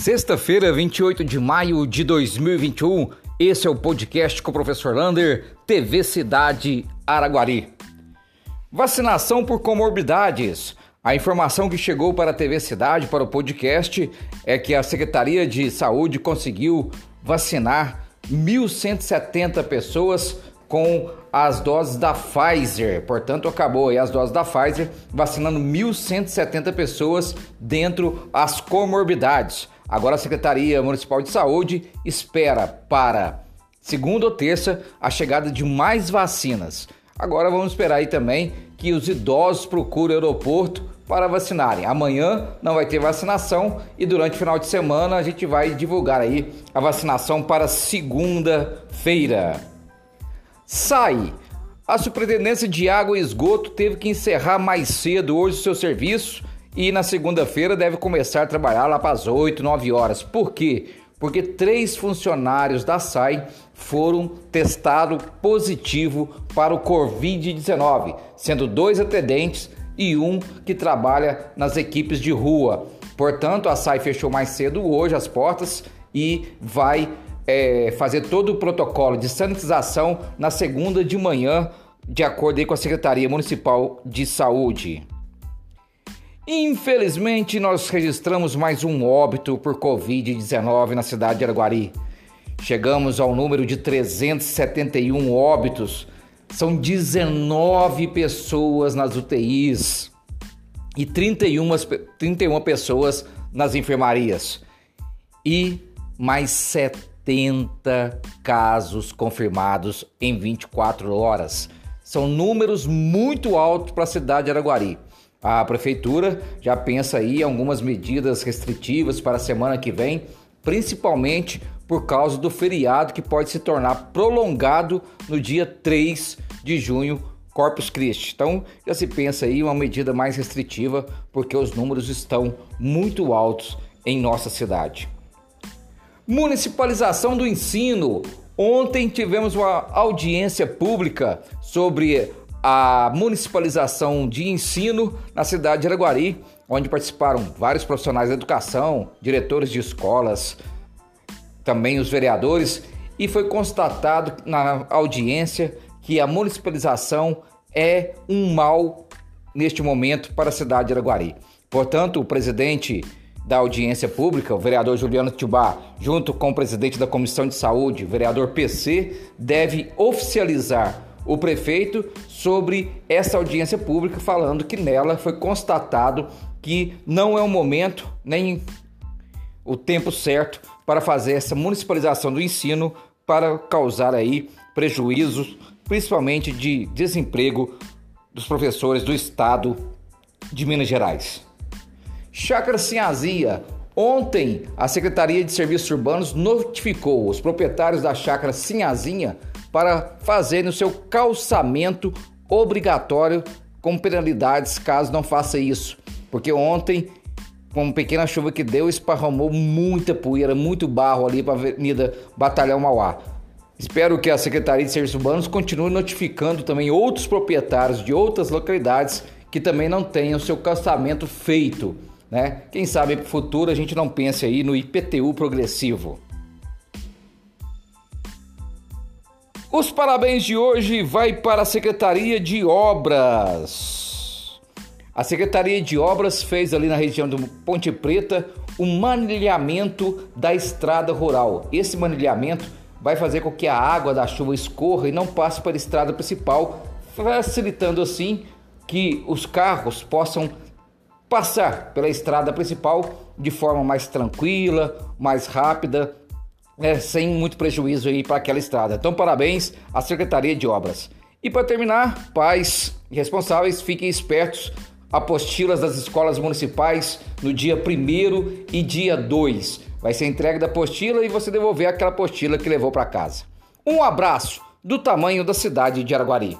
Sexta-feira, 28 de maio de 2021, esse é o podcast com o professor Lander, TV Cidade Araguari. Vacinação por comorbidades. A informação que chegou para a TV Cidade, para o podcast, é que a Secretaria de Saúde conseguiu vacinar 1.170 pessoas com as doses da Pfizer. Portanto, acabou aí as doses da Pfizer, vacinando 1.170 pessoas dentro as comorbidades. Agora a Secretaria Municipal de Saúde espera para segunda ou terça a chegada de mais vacinas. Agora vamos esperar aí também que os idosos procurem o aeroporto para vacinarem. Amanhã não vai ter vacinação e durante o final de semana a gente vai divulgar aí a vacinação para segunda-feira. Sai! A Superintendência de Água e Esgoto teve que encerrar mais cedo hoje o seu serviço e na segunda-feira deve começar a trabalhar lá para as 8, 9 horas. Por quê? Porque três funcionários da SAI foram testados positivo para o Covid-19, sendo dois atendentes e um que trabalha nas equipes de rua. Portanto, a SAI fechou mais cedo hoje as portas e vai é, fazer todo o protocolo de sanitização na segunda de manhã, de acordo com a Secretaria Municipal de Saúde. Infelizmente, nós registramos mais um óbito por Covid-19 na cidade de Araguari. Chegamos ao número de 371 óbitos. São 19 pessoas nas UTIs e 31, 31 pessoas nas enfermarias. E mais 70 70 casos confirmados em 24 horas. São números muito altos para a cidade de Araguari. A prefeitura já pensa aí em algumas medidas restritivas para a semana que vem, principalmente por causa do feriado que pode se tornar prolongado no dia 3 de junho, Corpus Christi. Então, já se pensa aí uma medida mais restritiva, porque os números estão muito altos em nossa cidade. Municipalização do ensino. Ontem tivemos uma audiência pública sobre a municipalização de ensino na cidade de Araguari, onde participaram vários profissionais da educação, diretores de escolas, também os vereadores, e foi constatado na audiência que a municipalização é um mal neste momento para a cidade de Araguari. Portanto, o presidente da audiência pública, o vereador Juliano Tubá, junto com o presidente da Comissão de Saúde, o vereador PC, deve oficializar o prefeito sobre essa audiência pública, falando que nela foi constatado que não é o momento nem o tempo certo para fazer essa municipalização do ensino para causar aí prejuízos, principalmente de desemprego dos professores do estado de Minas Gerais. Chácara Sinhazia. Ontem, a Secretaria de Serviços Urbanos notificou os proprietários da chácara Sinhazinha para fazerem o seu calçamento obrigatório com penalidades caso não faça isso. Porque ontem, com uma pequena chuva que deu, esparramou muita poeira, muito barro ali para a Avenida Batalhão Mauá. Espero que a Secretaria de Serviços Urbanos continue notificando também outros proprietários de outras localidades que também não tenham seu calçamento feito né? Quem sabe para o futuro a gente não pense aí no IPTU progressivo. Os parabéns de hoje vai para a Secretaria de Obras. A Secretaria de Obras fez ali na região do Ponte Preta o um manilhamento da estrada rural. Esse manilhamento vai fazer com que a água da chuva escorra e não passe para a estrada principal, facilitando assim que os carros possam passar pela estrada principal de forma mais tranquila, mais rápida, né, sem muito prejuízo aí para aquela estrada. Então, parabéns à Secretaria de Obras. E para terminar, pais responsáveis, fiquem espertos. Apostilas das escolas municipais no dia 1 e dia 2. Vai ser entregue da apostila e você devolver aquela apostila que levou para casa. Um abraço do tamanho da cidade de Araguari.